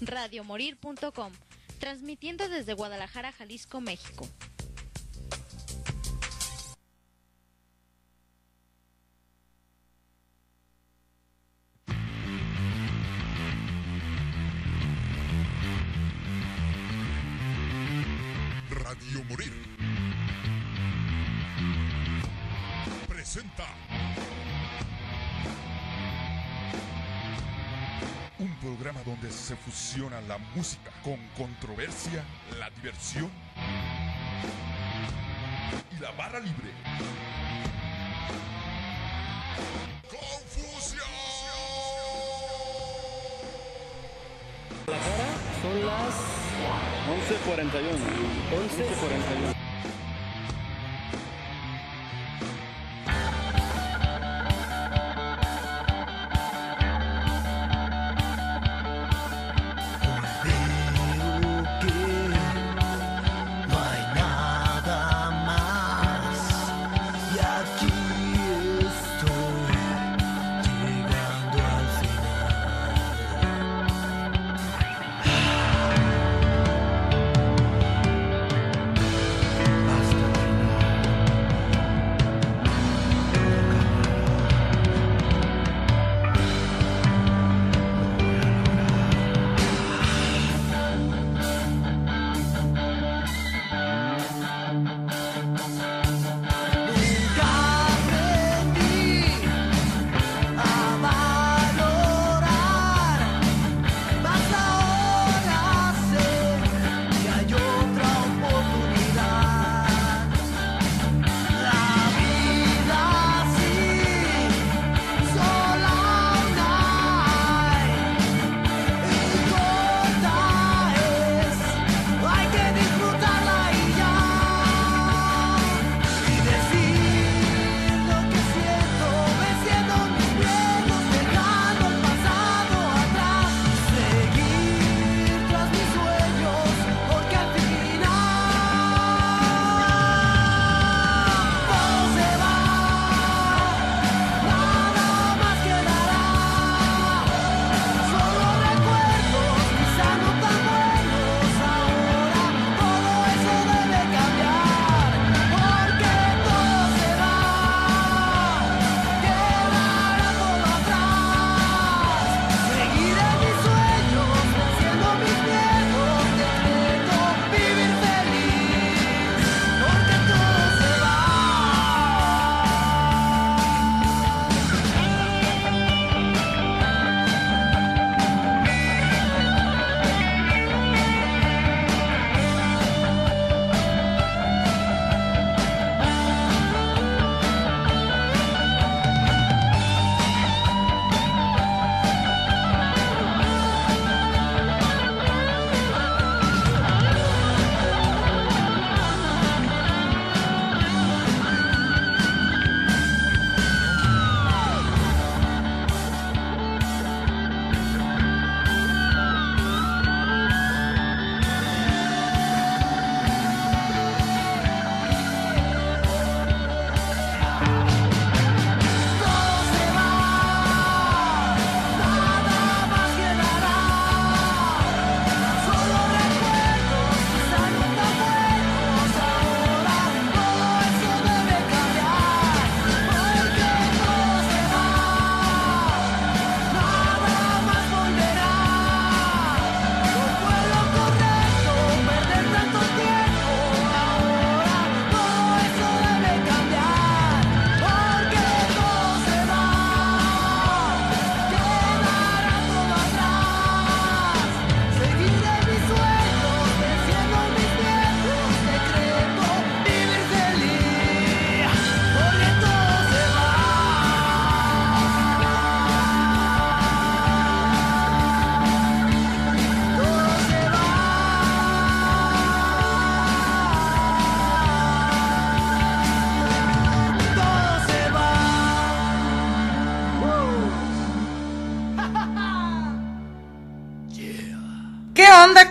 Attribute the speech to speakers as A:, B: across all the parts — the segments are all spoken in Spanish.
A: radiomorir.com, transmitiendo desde Guadalajara, Jalisco, México.
B: La música con controversia, la diversión y la barra libre. ¡Confusión!
C: La hora son las 11.41. 11.41.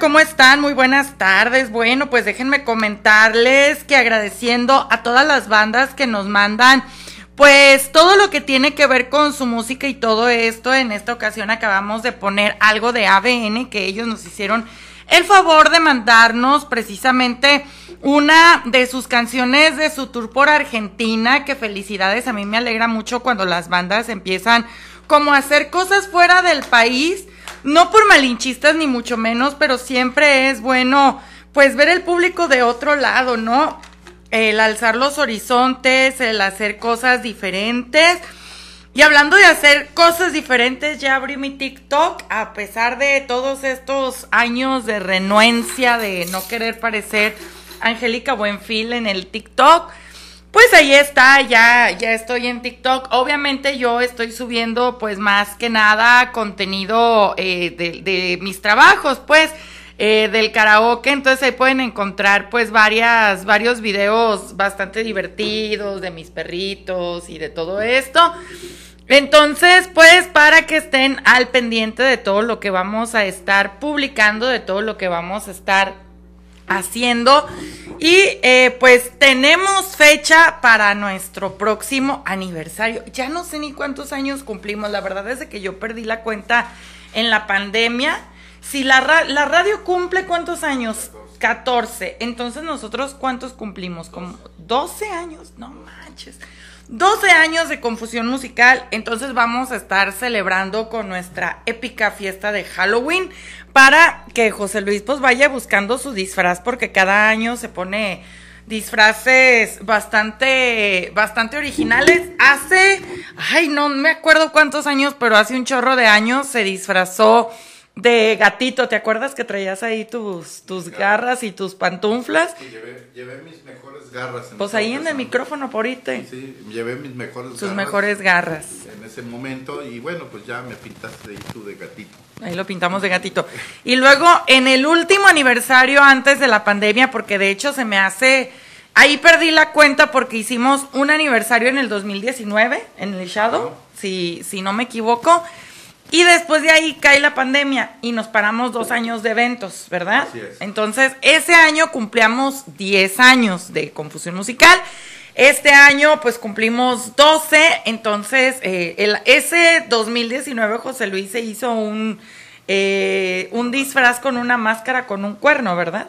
D: ¿cómo están? Muy buenas tardes. Bueno, pues déjenme comentarles que agradeciendo a todas las bandas que nos mandan pues todo lo que tiene que ver con su música y todo esto, en esta ocasión acabamos de poner algo de ABN que ellos nos hicieron el favor de mandarnos precisamente una de sus canciones de su tour por Argentina, que felicidades, a mí me alegra mucho cuando las bandas empiezan como a hacer cosas fuera del país no por malinchistas ni mucho menos, pero siempre es bueno pues ver el público de otro lado, ¿no? El alzar los horizontes, el hacer cosas diferentes. Y hablando de hacer cosas diferentes, ya abrí mi TikTok, a pesar de todos estos años de renuencia, de no querer parecer Angélica Buenfil en el TikTok. Pues ahí está, ya, ya estoy en TikTok. Obviamente yo estoy subiendo pues más que nada contenido eh, de, mis trabajos, pues, eh, del karaoke. Entonces ahí pueden encontrar pues varias, varios videos bastante divertidos de mis perritos y de todo esto. Entonces, pues para que estén al pendiente de todo lo que vamos a estar publicando, de todo lo que vamos a estar haciendo. Y eh, pues tenemos fecha para nuestro próximo aniversario. Ya no sé ni cuántos años cumplimos. La verdad es que yo perdí la cuenta en la pandemia. Si la, ra la radio cumple cuántos años? 14. Entonces nosotros cuántos cumplimos? Como 12 años. No manches. 12 años de confusión musical, entonces vamos a estar celebrando con nuestra épica fiesta de Halloween para que José Luis pues vaya buscando su disfraz porque cada año se pone disfraces bastante bastante originales. Hace ay, no me acuerdo cuántos años, pero hace un chorro de años se disfrazó de gatito, ¿te acuerdas que traías ahí tus, tus garras y tus pantuflas?
E: Sí, llevé, llevé mis mejores garras.
D: En pues ahí en el micrófono por ahí.
E: Sí, llevé mis mejores
D: Sus garras. mejores garras.
E: En ese momento y bueno, pues ya me pintaste ahí tú de gatito.
D: Ahí lo pintamos de gatito. Y luego en el último aniversario antes de la pandemia, porque de hecho se me hace... Ahí perdí la cuenta porque hicimos un aniversario en el 2019, en el Shadow, si, si no me equivoco. Y después de ahí cae la pandemia y nos paramos dos años de eventos, ¿verdad?
E: Así es.
D: Entonces, ese año cumplíamos 10 años de confusión musical. Este año, pues cumplimos 12. Entonces, eh, el, ese 2019 José Luis se hizo un, eh, un disfraz con una máscara con un cuerno, ¿verdad?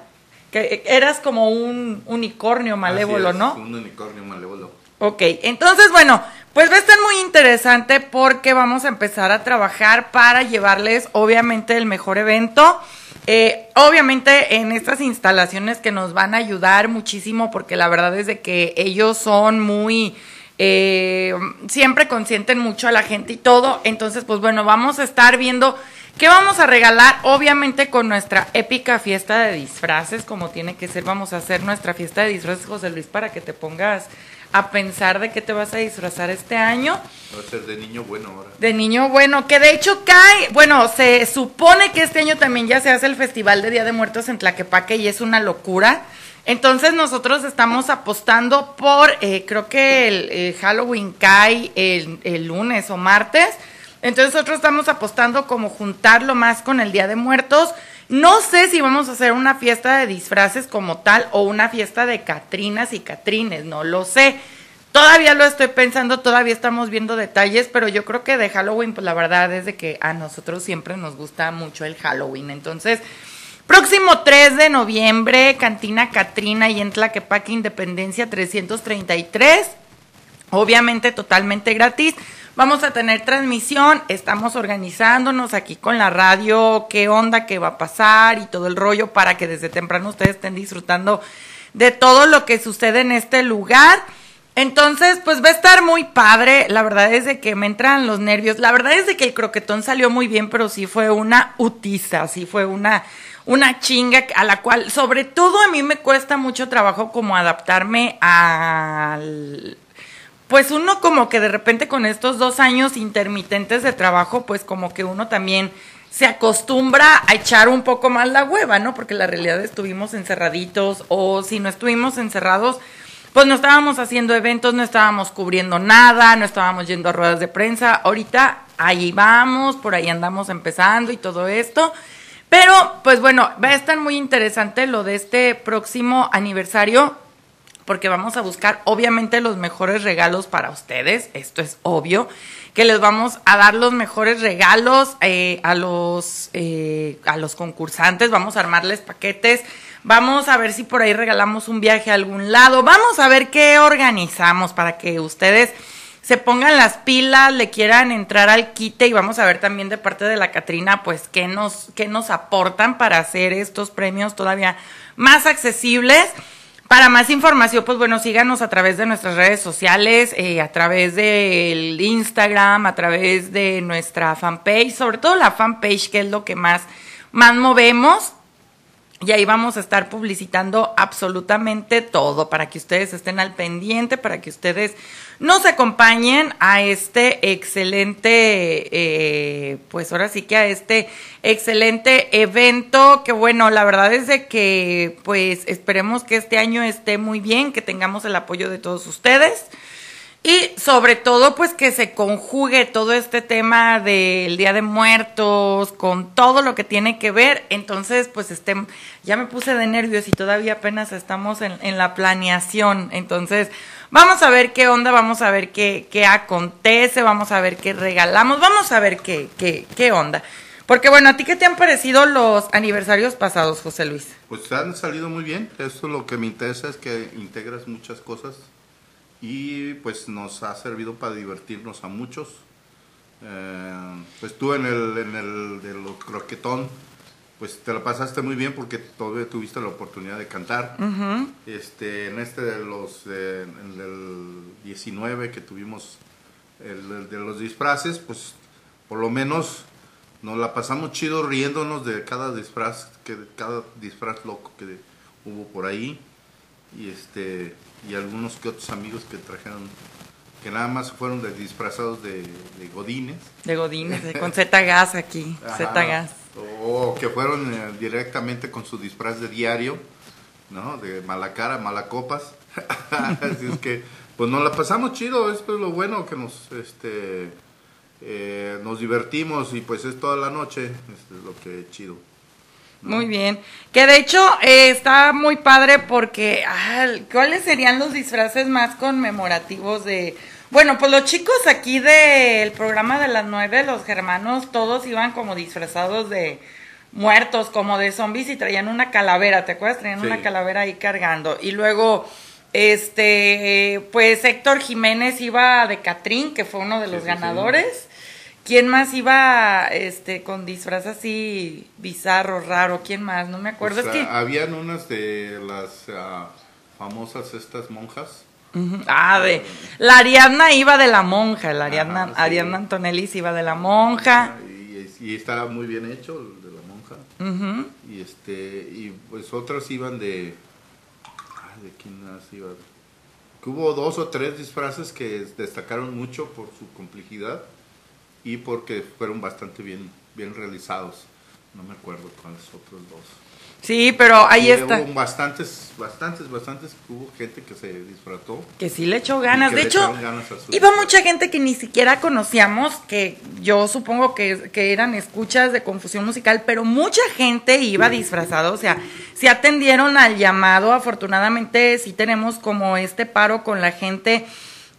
D: Que eras como un unicornio malévolo,
E: Así es,
D: ¿no?
E: Un unicornio malévolo.
D: Ok, entonces bueno, pues va a estar muy interesante porque vamos a empezar a trabajar para llevarles obviamente el mejor evento. Eh, obviamente en estas instalaciones que nos van a ayudar muchísimo porque la verdad es de que ellos son muy... Eh, siempre consienten mucho a la gente y todo. Entonces, pues bueno, vamos a estar viendo qué vamos a regalar. Obviamente con nuestra épica fiesta de disfraces, como tiene que ser, vamos a hacer nuestra fiesta de disfraces, José Luis, para que te pongas a pensar de qué te vas a disfrazar este año.
E: Va a ser de niño bueno ahora.
D: De niño bueno, que de hecho cae, bueno, se supone que este año también ya se hace el Festival de Día de Muertos en Tlaquepaque y es una locura. Entonces nosotros estamos apostando por, eh, creo que el, eh, Halloween cae el, el lunes o martes. Entonces nosotros estamos apostando como juntarlo más con el Día de Muertos. No sé si vamos a hacer una fiesta de disfraces como tal o una fiesta de Catrinas y Catrines, no lo sé. Todavía lo estoy pensando, todavía estamos viendo detalles, pero yo creo que de Halloween, pues la verdad es de que a nosotros siempre nos gusta mucho el Halloween. Entonces, próximo 3 de noviembre, Cantina Catrina y en Tlaquepaque Independencia 333. Obviamente totalmente gratis. Vamos a tener transmisión, estamos organizándonos aquí con la radio, qué onda, qué va a pasar y todo el rollo para que desde temprano ustedes estén disfrutando de todo lo que sucede en este lugar. Entonces, pues va a estar muy padre. La verdad es de que me entran los nervios. La verdad es de que el croquetón salió muy bien, pero sí fue una utiza, sí fue una, una chinga a la cual, sobre todo a mí me cuesta mucho trabajo como adaptarme al pues uno como que de repente con estos dos años intermitentes de trabajo, pues como que uno también se acostumbra a echar un poco más la hueva, ¿no? Porque la realidad estuvimos encerraditos o si no estuvimos encerrados, pues no estábamos haciendo eventos, no estábamos cubriendo nada, no estábamos yendo a ruedas de prensa. Ahorita ahí vamos, por ahí andamos empezando y todo esto. Pero, pues bueno, va a estar muy interesante lo de este próximo aniversario porque vamos a buscar obviamente los mejores regalos para ustedes, esto es obvio, que les vamos a dar los mejores regalos eh, a, los, eh, a los concursantes, vamos a armarles paquetes, vamos a ver si por ahí regalamos un viaje a algún lado, vamos a ver qué organizamos para que ustedes se pongan las pilas, le quieran entrar al quite y vamos a ver también de parte de la Catrina, pues qué nos, qué nos aportan para hacer estos premios todavía más accesibles. Para más información, pues bueno, síganos a través de nuestras redes sociales, eh, a través del Instagram, a través de nuestra fanpage, sobre todo la fanpage, que es lo que más, más movemos. Y ahí vamos a estar publicitando absolutamente todo para que ustedes estén al pendiente, para que ustedes nos acompañen a este excelente, eh, pues ahora sí que a este excelente evento, que bueno, la verdad es de que pues esperemos que este año esté muy bien, que tengamos el apoyo de todos ustedes. Y sobre todo, pues que se conjugue todo este tema del Día de Muertos con todo lo que tiene que ver. Entonces, pues este, ya me puse de nervios y todavía apenas estamos en, en la planeación. Entonces, vamos a ver qué onda, vamos a ver qué, qué acontece, vamos a ver qué regalamos, vamos a ver qué, qué, qué onda. Porque bueno, ¿a ti qué te han parecido los aniversarios pasados, José Luis?
E: Pues han salido muy bien. Eso lo que me interesa es que integras muchas cosas y pues nos ha servido para divertirnos a muchos. Eh, pues tú en el, en el de los croquetón, pues te lo pasaste muy bien porque todavía tuviste la oportunidad de cantar. este, en este de los, eh, en el 19 que tuvimos el, el de los disfraces, pues por lo menos nos la pasamos chido riéndonos de cada disfraz, que cada disfraz loco que hubo por ahí y este y algunos que otros amigos que trajeron que nada más fueron de disfrazados de, de godines
D: De Godines, con Z Gas aquí. Z Gas.
E: o que fueron eh, directamente con su disfraz de diario no de mala cara mala copas así es que pues nos la pasamos chido esto es lo bueno que nos este eh, nos divertimos y pues es toda la noche esto es lo que es chido
D: Muy bien. Que de hecho eh, está muy padre porque, ah, ¿cuáles serían los disfraces más conmemorativos de... Bueno, pues los chicos aquí del programa de las nueve, los germanos, todos iban como disfrazados de muertos, como de zombies y traían una calavera, ¿te acuerdas? Traían
E: Sí.
D: una calavera ahí cargando. Y luego, este, pues Héctor Jiménez iba de Catrín, que fue uno de los
E: sí, sí.
D: ¿Quién más iba este con disfraz así bizarro, raro? ¿Quién más? No me acuerdo.
E: Pues,
D: es que
E: ah, habían unas de las ah, famosas estas monjas.
D: Ah, de la Ariadna iba de la monja, la Ariadna,
E: Ajá, sí.
D: Ariadna Antonelli se iba de la monja.
E: y, y estaba muy bien hecho el de la monja y este y pues otras iban de ay, de quién más iba que hubo dos o tres disfraces que destacaron mucho por su complejidad y porque fueron bastante bien bien realizados no me acuerdo cuáles otros dos
D: Sí, pero ahí
E: Y
D: está.
E: hubo bastantes bastantes bastantes hubo gente que se disfrazó
D: Que sí le echó ganas. De hecho,
E: ganas
D: iba mucha gente que ni siquiera conocíamos, que yo supongo que, que eran escuchas de confusión musical, pero mucha gente iba disfrazada. O sea, si atendieron al llamado, afortunadamente sí tenemos como este paro con la gente.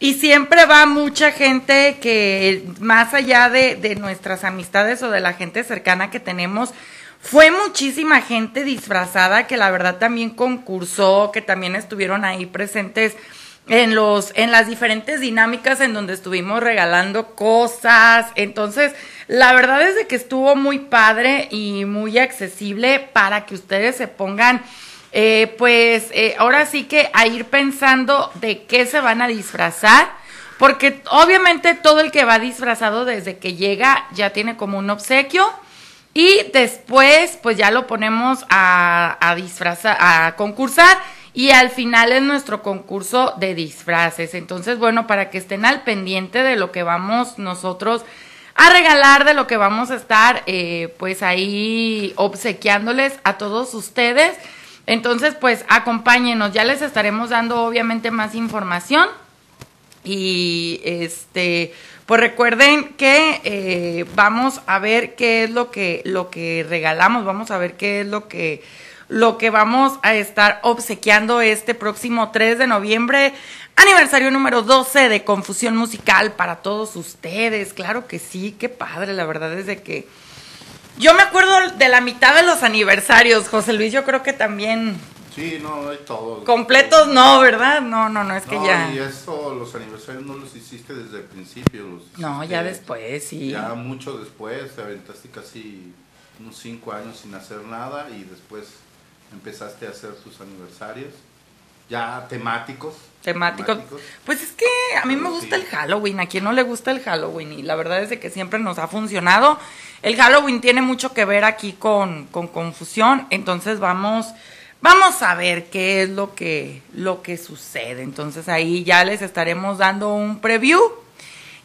D: Y siempre va mucha gente que, más allá de, de nuestras amistades o de la gente cercana que tenemos, fue muchísima gente disfrazada que la verdad también concursó, que también estuvieron ahí presentes en los en las diferentes dinámicas en donde estuvimos regalando cosas. Entonces, la verdad es de que estuvo muy padre y muy accesible para que ustedes se pongan eh, pues eh, ahora sí que a ir pensando de qué se van a disfrazar. Porque obviamente todo el que va disfrazado desde que llega ya tiene como un obsequio. Y después, pues ya lo ponemos a, disfrazar, a concursar. Y al final es nuestro concurso de disfraces. Entonces, bueno, para que estén al pendiente de lo que vamos nosotros a regalar, de lo que vamos a estar, eh, pues ahí obsequiándoles a todos ustedes. Entonces, pues acompáñenos. Ya les estaremos dando, obviamente, más información. Y este, pues recuerden que eh, vamos a ver qué es lo que, lo que regalamos, vamos a ver qué es lo que, lo que vamos a estar obsequiando este próximo 3 de noviembre, aniversario número 12 de Confusión Musical para todos ustedes. Claro que sí, qué padre, la verdad es de que yo me acuerdo de la mitad de los aniversarios, José Luis, yo creo que también
E: Sí, no, hay todo.
D: completos no, ¿verdad? No, no, no, es que
E: No,
D: ya
E: Y eso, los aniversarios no los hiciste desde el principio. Los
D: No, ya después, sí.
E: Ya mucho después, te aventaste casi unos cinco años sin hacer nada y después empezaste a hacer tus aniversarios. Ya temáticos.
D: temáticos. Pues es que a mí me gusta
E: sí.
D: el Halloween, a quien no le gusta el Halloween y la verdad es de que siempre nos ha funcionado. El Halloween tiene mucho que ver aquí con, con confusión, entonces vamos vamos a ver qué es lo que lo que sucede. Entonces ahí ya les estaremos dando un preview.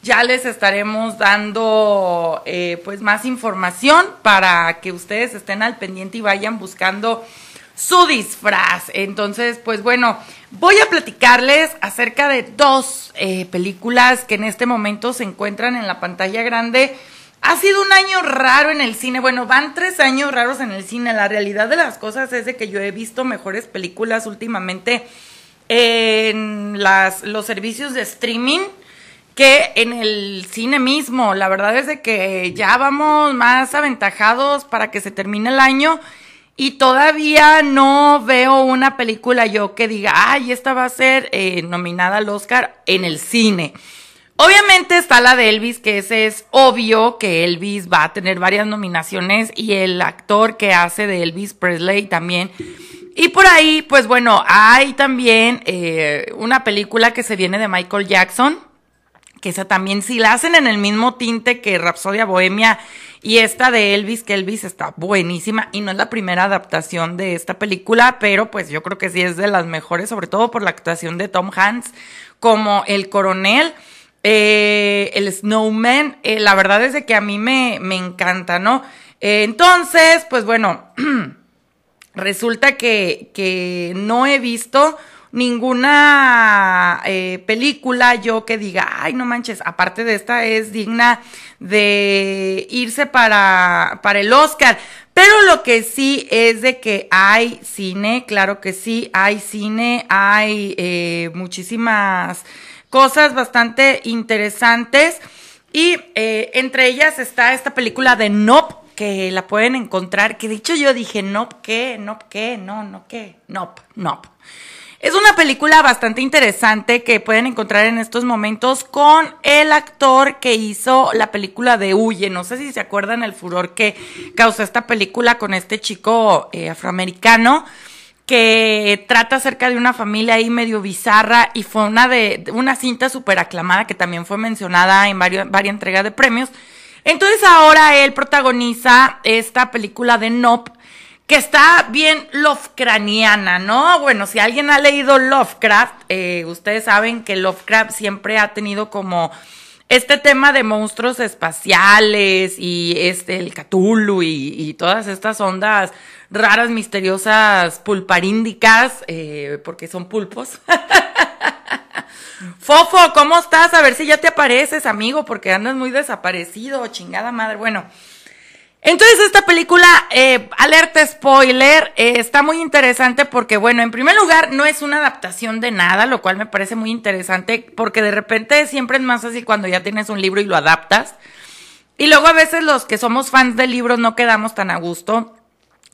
D: Ya les estaremos dando eh, pues más información para que ustedes estén al pendiente y vayan buscando su disfraz. Entonces, pues bueno, voy a platicarles acerca de dos eh, películas que en este momento se encuentran en la pantalla grande. Ha sido un año raro en el cine. Bueno, van tres años raros en el cine. La realidad de las cosas es de que yo he visto mejores películas últimamente en los servicios de streaming que en el cine mismo. La verdad es de que ya vamos más aventajados para que se termine el año y todavía no veo una película yo que diga, ay, esta va a ser eh, nominada al Oscar en el cine. Obviamente está la de Elvis, que ese es obvio que Elvis va a tener varias nominaciones y el actor que hace de Elvis Presley también. Y por ahí, pues bueno, hay también eh, una película que se viene de Michael Jackson, que esa también, si la hacen en el mismo tinte que Rapsodia Bohemia y esta de Elvis, que Elvis está buenísima y no es la primera adaptación de esta película, pero pues yo creo que sí es de las mejores, sobre todo por la actuación de Tom Hanks como el coronel. Eh, el Snowman, eh, la verdad es de que a mí me, me encanta, ¿no? Eh, entonces, pues bueno, resulta que, que no he visto ninguna película yo que diga, ay, no manches, aparte de esta es digna de irse para, para el Oscar. Pero lo que sí es de que hay cine, claro que sí, hay cine, hay muchísimas cosas bastante interesantes. Y eh, entre ellas está esta película de Nope, que la pueden encontrar, que de hecho yo dije, Nope, ¿qué? Nope, ¿qué? No, no, ¿qué? Nope, Nope. Es una película bastante interesante que pueden encontrar en estos momentos con el actor que hizo la película de Huye. No sé si se acuerdan el furor que causó esta película con este chico eh, afroamericano que trata acerca de una familia ahí medio bizarra y fue una de una cinta súper aclamada que también fue mencionada en varias entregas de premios. Entonces ahora él protagoniza esta película de Nope que está bien Lovecraftiana, ¿no? Bueno, si alguien ha leído Lovecraft, eh, ustedes saben que Lovecraft siempre ha tenido como este tema de monstruos espaciales y este el Cthulhu y todas estas ondas raras, misteriosas, pulparíndicas, eh, porque son pulpos. Fofo, ¿cómo estás? A ver si ya te apareces, amigo, porque andas muy desaparecido, chingada madre. Bueno, entonces esta película, eh, alerta spoiler, eh, está muy interesante porque, bueno, en primer lugar no es una adaptación de nada, lo cual me parece muy interesante porque de repente siempre es más fácil cuando ya tienes un libro y lo adaptas. Y luego a veces los que somos fans de libros no quedamos tan a gusto.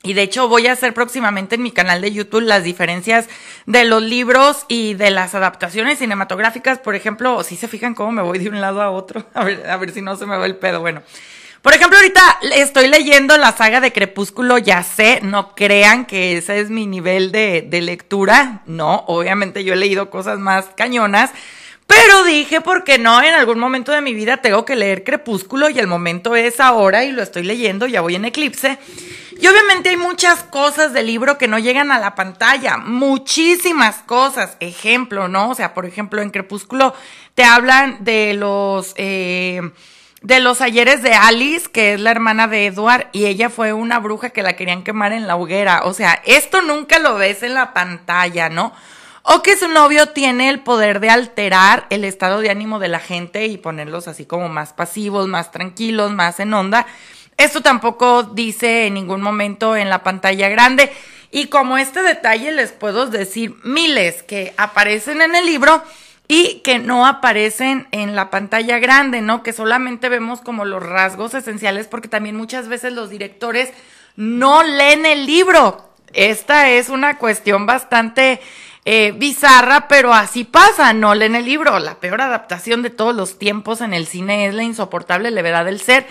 D: Y de hecho voy a hacer próximamente en mi canal de YouTube las diferencias de los libros y de las adaptaciones cinematográficas. Por ejemplo, si se fijan cómo me voy de un lado a otro, a ver, si no se me va el pedo. Bueno, por ejemplo, ahorita estoy leyendo la saga de Crepúsculo, ya sé, no crean que ese es mi nivel de, de lectura. No, obviamente yo he leído cosas más cañonas. Pero dije, ¿por qué no? En algún momento de mi vida tengo que leer Crepúsculo y el momento es ahora y lo estoy leyendo, ya voy en eclipse. Y obviamente hay muchas cosas del libro que no llegan a la pantalla, muchísimas cosas. Ejemplo, ¿no? O sea, por ejemplo, en Crepúsculo te hablan de los... Eh, de los ayeres de Alice, que es la hermana de Edward, y ella fue una bruja que la querían quemar en la hoguera. O sea, esto nunca lo ves en la pantalla, ¿no? O que su novio tiene el poder de alterar el estado de ánimo de la gente y ponerlos así como más pasivos, más tranquilos, más en onda. Esto tampoco dice en ningún momento en la pantalla grande. Y como este detalle les puedo decir miles que aparecen en el libro y que no aparecen en la pantalla grande, ¿no? Que solamente vemos como los rasgos esenciales porque también muchas veces los directores no leen el libro. Esta es una cuestión bastante eh, bizarra, pero así pasa, no leen el libro. La peor adaptación de todos los tiempos en el cine es La insoportable levedad del ser.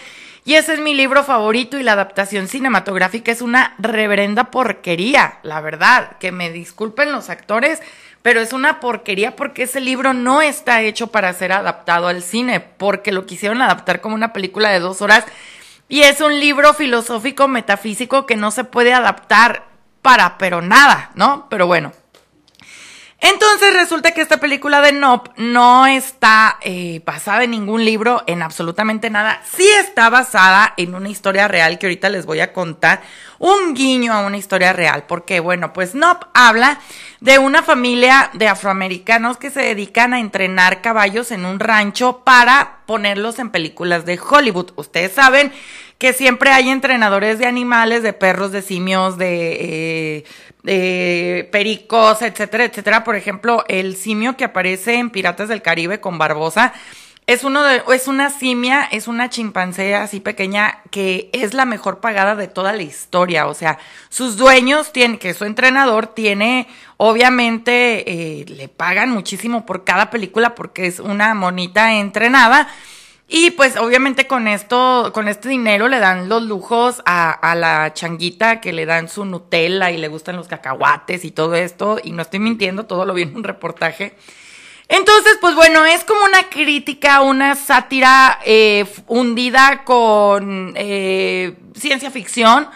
D: Y ese es mi libro favorito y la adaptación cinematográfica es una reverenda porquería, la verdad. Que me disculpen los actores, pero es una porquería porque ese libro no está hecho para ser adaptado al cine, porque lo quisieron adaptar como una película de dos horas. Y es un libro filosófico, metafísico que no se puede adaptar para, pero nada, ¿no? Pero bueno. Entonces resulta que esta película de Nope no está eh, basada en ningún libro, en absolutamente nada. Sí está basada en una historia real que ahorita les voy a contar. Un guiño a una historia real. Porque, bueno, pues Nope habla de una familia de afroamericanos que se dedican a entrenar caballos en un rancho para ponerlos en películas de Hollywood. Ustedes saben que siempre hay entrenadores de animales, de perros, de simios, de, eh, de pericos, etcétera, etcétera. Por ejemplo, el simio que aparece en Piratas del Caribe con Barbosa es uno de, es una simia, es una chimpancé así pequeña que es la mejor pagada de toda la historia. O sea, sus dueños tienen, que su entrenador tiene, obviamente, eh, le pagan muchísimo por cada película porque es una monita entrenada. Y pues obviamente con esto, con este dinero le dan los lujos a, a, la changuita que le dan su Nutella y le gustan los cacahuates y todo esto. Y no estoy mintiendo, todo lo vi en un reportaje. Entonces, pues bueno, es como una crítica, una sátira eh, hundida con eh, ciencia ficción.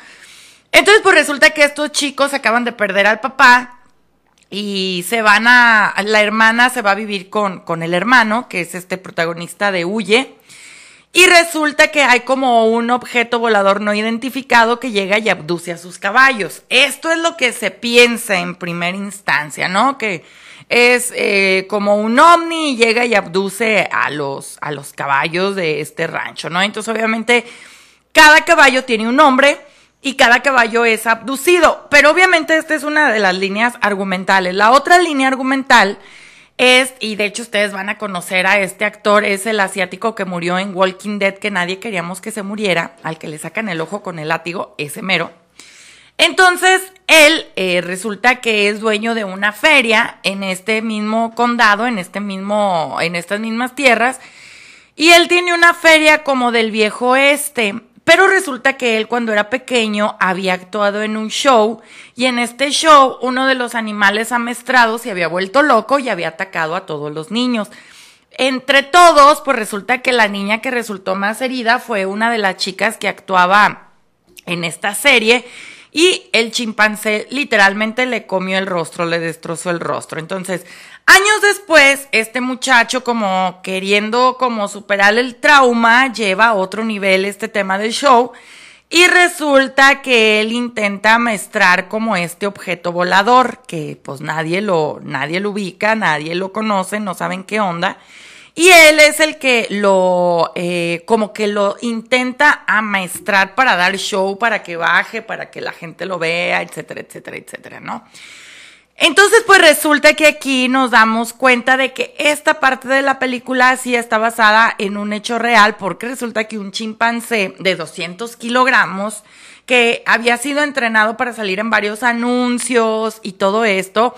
D: Entonces, pues resulta que estos chicos acaban de perder al papá y se van a, la hermana se va a vivir con, con el hermano, que es este protagonista de Huye. Y resulta que hay como un objeto volador no identificado que llega y abduce a sus caballos. Esto es lo que se piensa en primera instancia, ¿no? Que es eh, como un ovni y llega y abduce a los, a los caballos de este rancho, ¿no? Entonces, obviamente, cada caballo tiene un nombre y cada caballo es abducido. Pero obviamente esta es una de las líneas argumentales. La otra línea argumental es, y de hecho ustedes van a conocer a este actor, es el asiático que murió en Walking Dead, que nadie queríamos que se muriera, al que le sacan el ojo con el látigo, ese mero. Entonces, él eh, resulta que es dueño de una feria en este mismo condado, en este mismo, en estas mismas tierras, y él tiene una feria como del viejo oeste. Pero resulta que él cuando era pequeño había actuado en un show y en este show uno de los animales amestrados se había vuelto loco y había atacado a todos los niños. Entre todos, pues resulta que la niña que resultó más herida fue una de las chicas que actuaba en esta serie y el chimpancé literalmente le comió el rostro, le destrozó el rostro. Entonces, Años después, este muchacho como queriendo como superar el trauma, lleva a otro nivel este tema del show y resulta que él intenta maestrar como este objeto volador que pues nadie lo nadie lo ubica, nadie lo conoce, no saben qué onda. Y él es el que lo, eh, como que lo intenta amaestrar para dar show, para que baje, para que la gente lo vea, etcétera, etcétera, etcétera, ¿no? Entonces, pues resulta que aquí nos damos cuenta de que esta parte de la película sí está basada en un hecho real, porque resulta que un chimpancé de 200 kilogramos, que había sido entrenado para salir en varios anuncios y todo esto,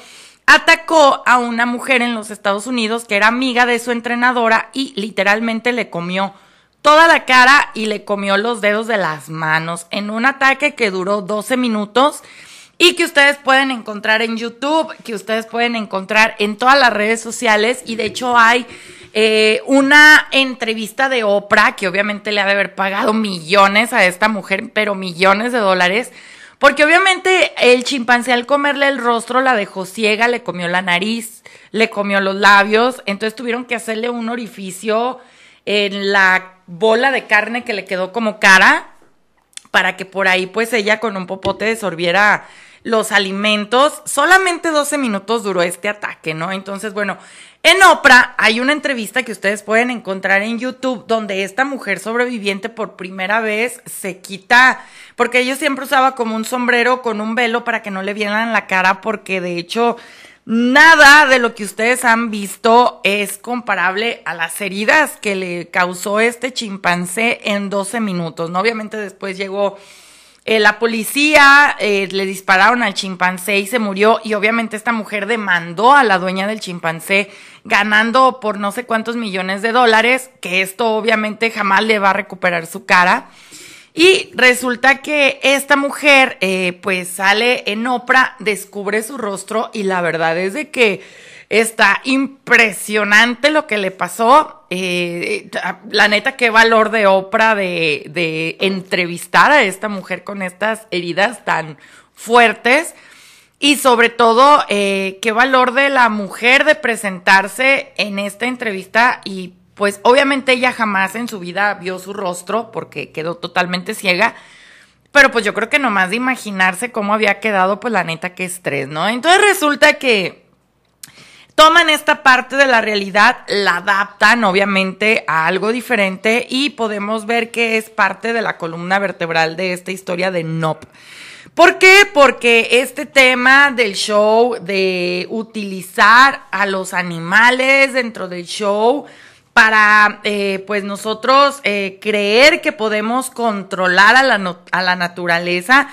D: atacó a una mujer en los Estados Unidos que era amiga de su entrenadora y literalmente le comió toda la cara y le comió los dedos de las manos en un ataque que duró 12 minutos y que ustedes pueden encontrar en YouTube, que ustedes pueden encontrar en todas las redes sociales y de hecho hay eh, una entrevista de Oprah que obviamente le ha de haber pagado millones a esta mujer, pero millones de dólares. Porque obviamente el chimpancé al comerle el rostro la dejó ciega, le comió la nariz, le comió los labios, entonces tuvieron que hacerle un orificio en la bola de carne que le quedó como cara para que por ahí pues ella con un popote desorbiera los alimentos. Solamente 12 minutos duró este ataque, ¿no? Entonces, bueno, en Oprah hay una entrevista que ustedes pueden encontrar en YouTube donde esta mujer sobreviviente por primera vez se quita, porque ella siempre usaba como un sombrero con un velo para que no le vieran la cara, porque de hecho nada de lo que ustedes han visto es comparable a las heridas que le causó este chimpancé en 12 minutos. Obviamente después llegó eh, la policía eh, le dispararon al chimpancé y se murió y obviamente esta mujer demandó a la dueña del chimpancé ganando por no sé cuántos millones de dólares, que esto obviamente jamás le va a recuperar su cara. Y resulta que esta mujer eh, pues sale en Oprah, descubre su rostro y la verdad es de que Está impresionante lo que le pasó. Eh, la neta, qué valor de Oprah de, entrevistar a esta mujer con estas heridas tan fuertes. Y sobre todo, eh, qué valor de la mujer de presentarse en esta entrevista y pues obviamente ella jamás en su vida vio su rostro porque quedó totalmente ciega. Pero pues yo creo que nomás de imaginarse cómo había quedado, pues la neta, qué estrés, ¿no? Entonces resulta que toman esta parte de la realidad, la adaptan obviamente a algo diferente y podemos ver que es parte de la columna vertebral de esta historia de Nop. ¿Por qué? Porque este tema del show, de utilizar a los animales dentro del show para, eh, pues nosotros eh, creer que podemos controlar a la, a la naturaleza,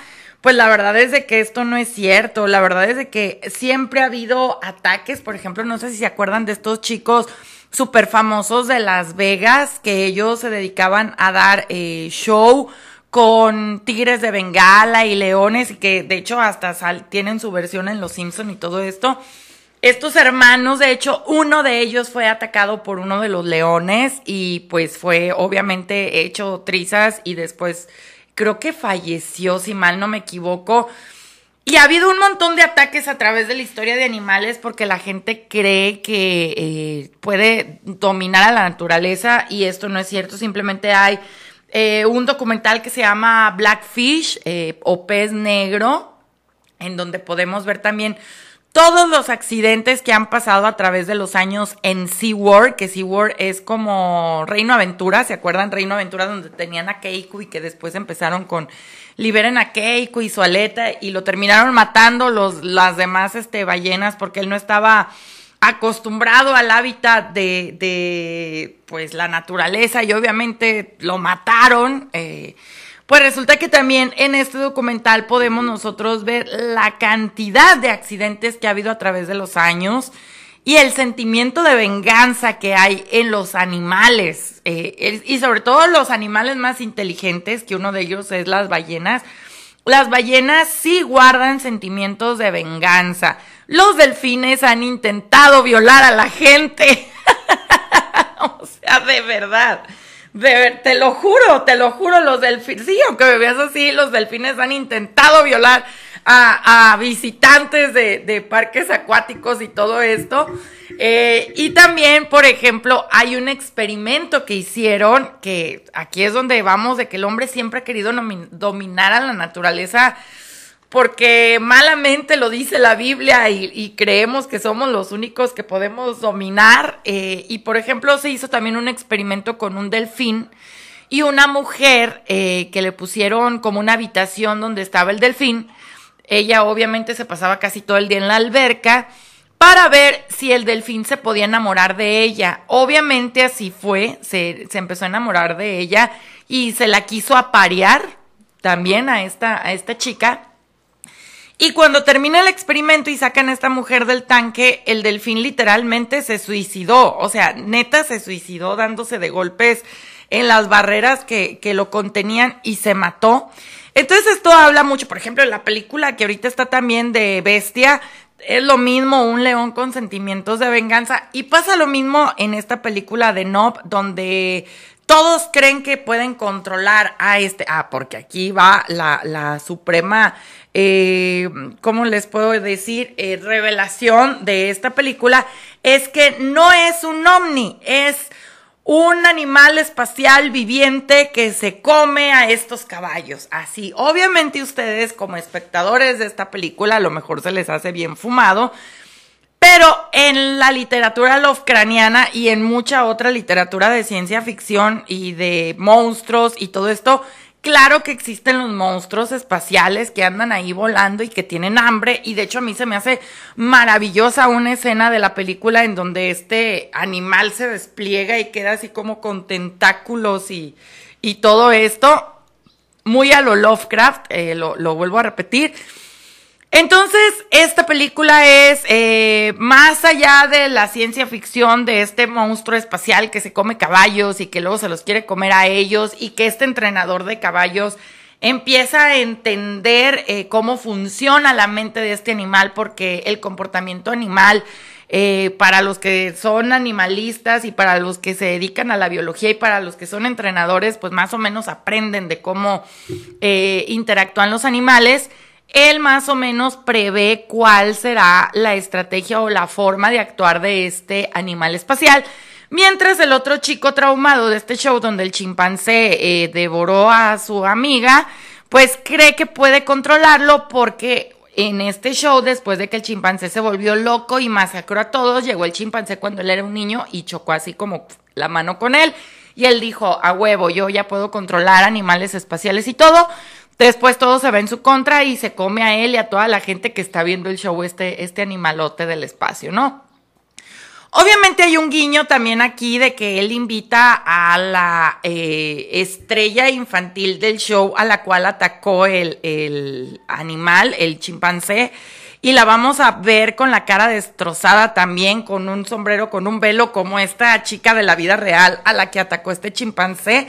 D: pues la verdad es de que esto no es cierto. La verdad es de que siempre ha habido ataques. Por ejemplo, no sé si se acuerdan de estos chicos súper famosos de Las Vegas, que ellos se dedicaban a dar eh, show con tigres de Bengala y leones, y que de hecho hasta tienen su versión en Los Simpson y todo esto. Estos hermanos, de hecho, uno de ellos fue atacado por uno de los leones y pues fue obviamente hecho trizas y después creo que falleció, si mal no me equivoco. Y ha habido un montón de ataques a través de la historia de animales porque la gente cree que eh, puede dominar a la naturaleza y esto no es cierto. Simplemente hay eh, un documental que se llama Blackfish eh, o pez negro en donde podemos ver también todos los accidentes que han pasado a través de los años en SeaWorld, que SeaWorld es como Reino Aventura, ¿se acuerdan? Reino Aventura donde tenían a Keiko y que después empezaron con liberen a Keiko y su aleta y lo terminaron matando los, las demás este, ballenas porque él no estaba acostumbrado al hábitat de, de pues la naturaleza y obviamente lo mataron. Eh, pues resulta que también en este documental podemos nosotros ver la cantidad de accidentes que ha habido a través de los años y el sentimiento de venganza que hay en los animales eh, y sobre todo los animales más inteligentes, que uno de ellos es las ballenas. Las ballenas sí guardan sentimientos de venganza. Los delfines han intentado violar a la gente. o sea, de verdad. De te lo juro, te lo juro, los delfines, sí, aunque me veas así, los delfines han intentado violar a, visitantes de, parques acuáticos y todo esto. Eh, y también, por ejemplo, hay un experimento que hicieron, que aquí es donde vamos, de que el hombre siempre ha querido dominar a la naturaleza porque malamente lo dice la Biblia y, creemos que somos los únicos que podemos dominar. Eh, y por ejemplo, se hizo también un experimento con un delfín y una mujer eh, que le pusieron como una habitación donde estaba el delfín. Ella obviamente se pasaba casi todo el día en la alberca para ver si el delfín se podía enamorar de ella. Obviamente así fue, se, se empezó a enamorar de ella y se la quiso aparear también a esta, a esta chica y cuando termina el experimento y sacan a esta mujer del tanque, el delfín literalmente se suicidó. O sea, neta se suicidó dándose de golpes en las barreras que, que lo contenían y se mató. Entonces esto habla mucho, por ejemplo, en la película que ahorita está también de Bestia, es lo mismo un león con sentimientos de venganza y pasa lo mismo en esta película de Nob donde todos creen que pueden controlar a este, ah, porque aquí va la, la suprema eh, ¿cómo les puedo decir? Eh, revelación de esta película es que no es un ovni, es un animal espacial viviente que se come a estos caballos. Así, obviamente ustedes como espectadores de esta película a lo mejor se les hace bien fumado, pero en la literatura lovecraniana y en mucha otra literatura de ciencia ficción y de monstruos y todo esto, claro que existen los monstruos espaciales que andan ahí volando y que tienen hambre. Y de hecho a mí se me hace maravillosa una escena de la película en donde este animal se despliega y queda así como con tentáculos y, y todo esto. Muy a lo Lovecraft, eh, lo, lo vuelvo a repetir. Entonces, esta película es eh, más allá de la ciencia ficción de este monstruo espacial que se come caballos y que luego se los quiere comer a ellos y que este entrenador de caballos empieza a entender eh, cómo funciona la mente de este animal porque el comportamiento animal eh, para los que son animalistas y para los que se dedican a la biología y para los que son entrenadores, pues más o menos aprenden de cómo interactúan los animales él más o menos prevé cuál será la estrategia o la forma de actuar de este animal espacial. Mientras el otro chico traumado de este show donde el chimpancé eh, devoró a su amiga, pues cree que puede controlarlo porque en este show, después de que el chimpancé se volvió loco y masacró a todos, llegó el chimpancé cuando él era un niño y chocó así como la mano con él. Y él dijo, a huevo, yo ya puedo controlar animales espaciales y todo. Después todo se va en su contra y se come a él y a toda la gente que está viendo el show, este, este animalote del espacio, ¿no? Obviamente hay un guiño también aquí de que él invita a la eh, estrella infantil del show a la cual atacó el, el animal, el chimpancé, y la vamos a ver con la cara destrozada también, con un sombrero, con un velo, como esta chica de la vida real a la que atacó este chimpancé.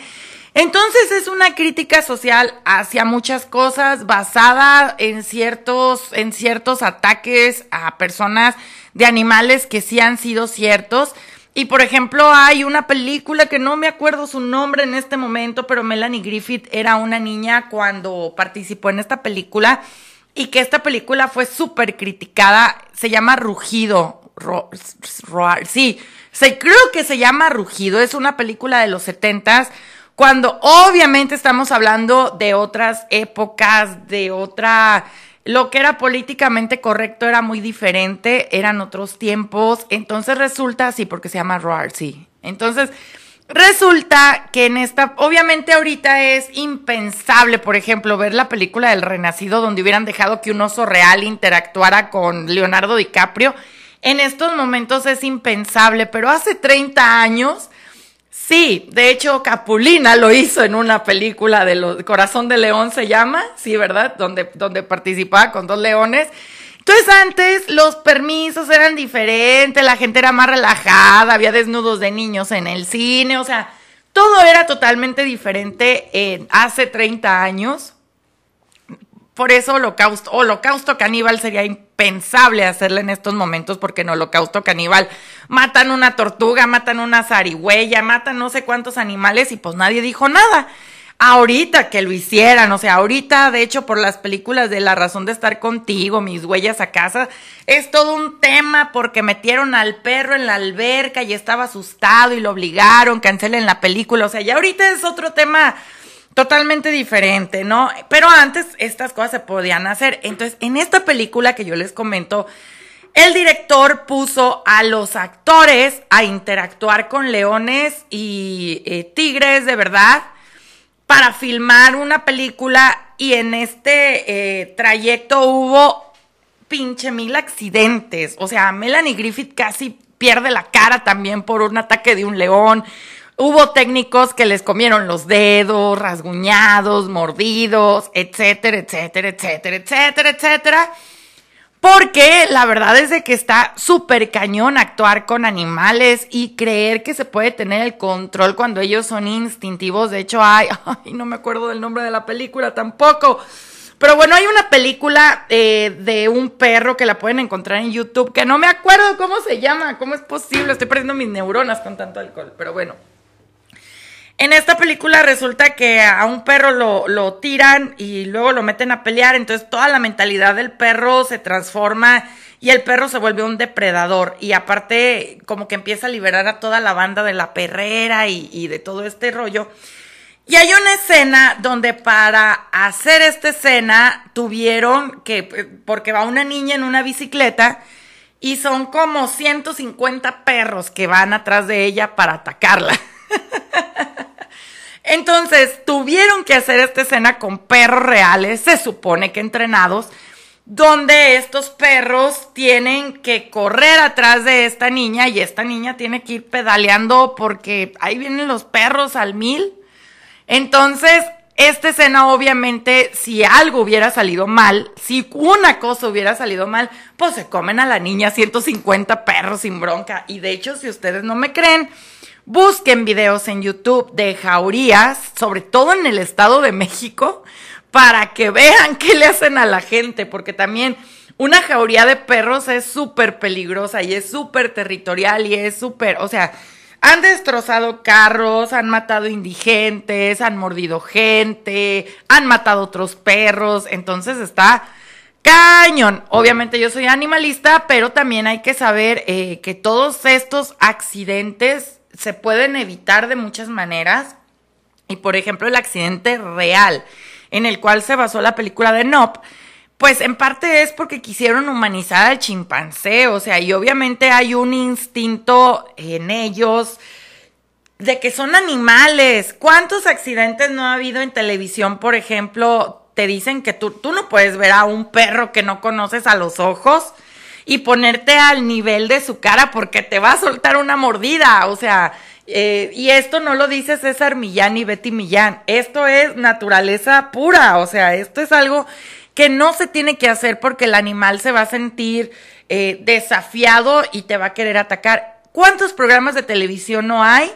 D: Entonces es una crítica social hacia muchas cosas basada en ciertos, en ciertos ataques a personas de animales que sí han sido ciertos. Y por ejemplo, hay una película que no me acuerdo su nombre en este momento, pero Melanie Griffith era una niña cuando participó en esta película y que esta película fue súper criticada. Se llama Rugido. sí, se, creo que se llama Rugido. Es una película de los setentas cuando obviamente estamos hablando de otras épocas, de otra, lo que era políticamente correcto era muy diferente, eran otros tiempos, entonces resulta, sí, porque se llama Roar, sí. Entonces, resulta que en esta, obviamente ahorita es impensable, por ejemplo, ver la película del Renacido donde hubieran dejado que un oso real interactuara con Leonardo DiCaprio. En estos momentos es impensable, pero hace 30 años Sí, de hecho Capulina lo hizo en una película de Corazón de León se llama, sí, ¿verdad? Donde, donde participaba con dos leones. Entonces antes los permisos eran diferentes, la gente era más relajada, había desnudos de niños en el cine, o sea, todo era totalmente diferente en hace 30 años. Por eso Holocausto, Holocausto Caníbal sería impensable hacerlo en estos momentos porque en Holocausto Caníbal matan una tortuga, matan una zarigüeya, matan no sé cuántos animales y pues nadie dijo nada. Ahorita que lo hicieran, o sea, ahorita, de hecho, por las películas de La razón de estar contigo, mis huellas a casa, es todo un tema porque metieron al perro en la alberca y estaba asustado y lo obligaron, cancelen la película, o sea, ya ahorita es otro tema totalmente diferente, ¿no? Pero antes estas cosas se podían hacer. Entonces, en esta película que yo les comento, el director puso a los actores a interactuar con leones y eh, tigres de verdad para filmar una película y en este eh, trayecto hubo pinche mil accidentes. O sea, Melanie Griffith casi pierde la cara también por un ataque de un león. Hubo técnicos que les comieron los dedos, rasguñados, mordidos, etcétera, etcétera, etcétera, etcétera, etcétera. Porque la verdad es de que está súper cañón actuar con animales y creer que se puede tener el control cuando ellos son instintivos. De hecho, hay, ay, no me acuerdo del nombre de la película tampoco. Pero bueno, hay una película eh, de un perro que la pueden encontrar en YouTube, que no me acuerdo cómo se llama, cómo es posible, estoy perdiendo mis neuronas con tanto alcohol, pero bueno. En esta película resulta que a un perro lo, lo tiran y luego lo meten a pelear, entonces toda la mentalidad del perro se transforma y el perro se vuelve un depredador y aparte como que empieza a liberar a toda la banda de la perrera y, y de todo este rollo. Y hay una escena donde para hacer esta escena tuvieron que, porque va una niña en una bicicleta y son como 150 perros que van atrás de ella para atacarla. Entonces tuvieron que hacer esta escena con perros reales, se supone que entrenados, donde estos perros tienen que correr atrás de esta niña y esta niña tiene que ir pedaleando porque ahí vienen los perros al mil. Entonces, esta escena obviamente, si algo hubiera salido mal, si una cosa hubiera salido mal, pues se comen a la niña 150 perros sin bronca. Y de hecho, si ustedes no me creen, busquen videos en YouTube de jaurías, sobre todo en el Estado de México, para que vean qué le hacen a la gente, porque también una jauría de perros es súper peligrosa y es súper territorial y es súper, o sea, han destrozado carros, han matado indigentes, han mordido gente, han matado otros perros, entonces está cañón. Obviamente yo soy animalista, pero también hay que saber eh, que todos estos accidentes se pueden evitar de muchas maneras. Y por ejemplo, el accidente real en el cual se basó la película de Nope, pues en parte es porque quisieron humanizar al chimpancé, o sea, y obviamente hay un instinto en ellos de que son animales. ¿Cuántos accidentes no ha habido en televisión, por ejemplo? Te dicen que tú, tú no puedes ver a un perro que no conoces a los ojos y ponerte al nivel de su cara porque te va a soltar una mordida, o sea, eh, y esto no lo dice César Millán y Betty Millán, esto es naturaleza pura, o sea, esto es algo que no se tiene que hacer porque el animal se va a sentir eh, desafiado y te va a querer atacar. ¿Cuántos programas de televisión no hay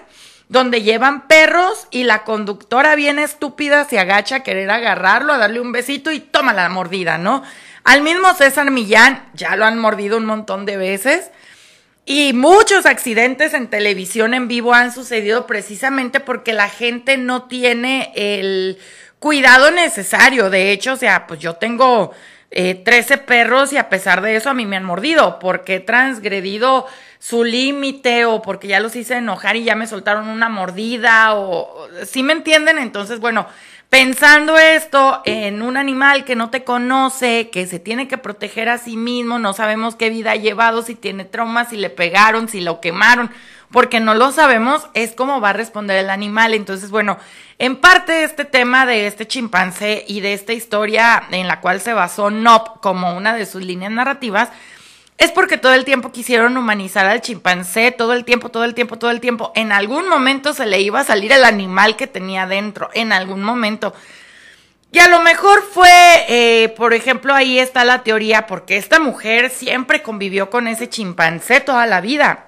D: donde llevan perros y la conductora bien estúpida se agacha a querer agarrarlo, a darle un besito y toma la mordida, ¿no? Al mismo César Millán ya lo han mordido un montón de veces. Y muchos accidentes en televisión en vivo han sucedido precisamente porque la gente no tiene el cuidado necesario. De hecho, o sea, pues yo tengo eh, 13 perros y a pesar de eso a mí me han mordido porque he transgredido su límite o porque ya los hice enojar y ya me soltaron una mordida o si me entienden, entonces bueno, pensando esto en un animal que no te conoce, que se tiene que proteger a sí mismo, no sabemos qué vida ha llevado, si tiene traumas, si le pegaron, si lo quemaron, porque no lo sabemos, es como va a responder el animal. Entonces, bueno, en parte este tema de este chimpancé y de esta historia en la cual se basó Nop como una de sus líneas narrativas, es porque todo el tiempo quisieron humanizar al chimpancé, todo el tiempo, todo el tiempo, todo el tiempo. En algún momento se le iba a salir el animal que tenía dentro, en algún momento. Y a lo mejor fue, eh, por ejemplo, ahí está la teoría, porque esta mujer siempre convivió con ese chimpancé toda la vida.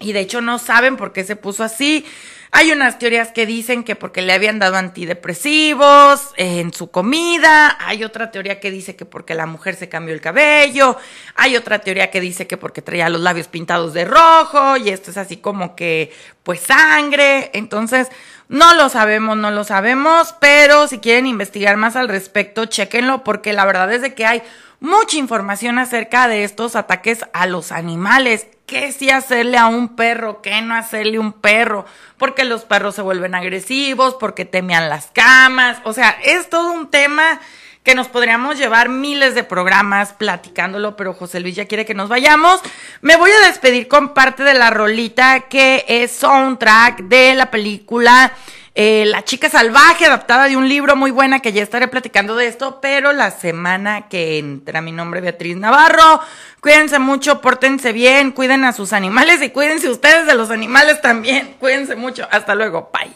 D: Y de hecho no saben por qué se puso así. Hay unas teorías que dicen que porque le habían dado antidepresivos en su comida, hay otra teoría que dice que porque la mujer se cambió el cabello, hay otra teoría que dice que porque traía los labios pintados de rojo y esto es así como que pues sangre, entonces no lo sabemos, no lo sabemos, pero si quieren investigar más al respecto, chequenlo porque la verdad es de que hay mucha información acerca de estos ataques a los animales. Qué sí hacerle a un perro, qué no hacerle a un perro, porque los perros se vuelven agresivos, porque temean las camas, o sea, es todo un tema que nos podríamos llevar miles de programas platicándolo, pero José Luis ya quiere que nos vayamos. Me voy a despedir con parte de la rolita que es soundtrack de la película eh, La chica salvaje, adaptada de un libro muy buena que ya estaré platicando de esto, pero la semana que entra, mi nombre Beatriz Navarro. Cuídense mucho, pórtense bien, cuiden a sus animales y cuídense ustedes de los animales también. Cuídense mucho. Hasta luego. Bye.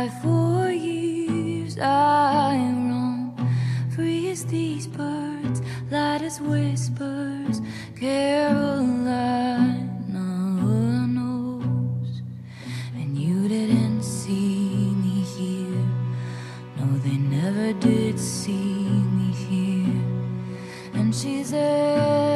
F: By four years I am wrong Free as these birds, light as whispers Carolina knows. And you didn't see
B: me
C: here. No, they never did see me here. And she's
B: there.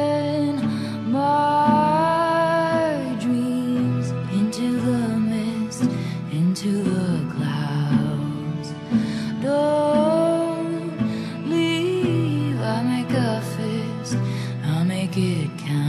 B: good kind.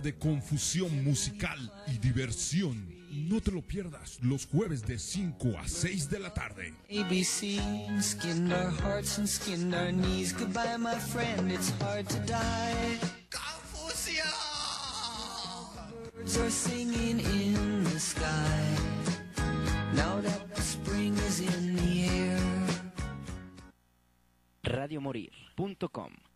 B: Hora de confusión musical y diversión. No te lo pierdas los jueves de 5 a 6 de la tarde.
C: ABC skinned our hearts and skinned our knees. Goodbye, my friend, it's hard to die. Confusion! Birds are singing in the sky. Now that the spring is in the air.
G: radiomorir.com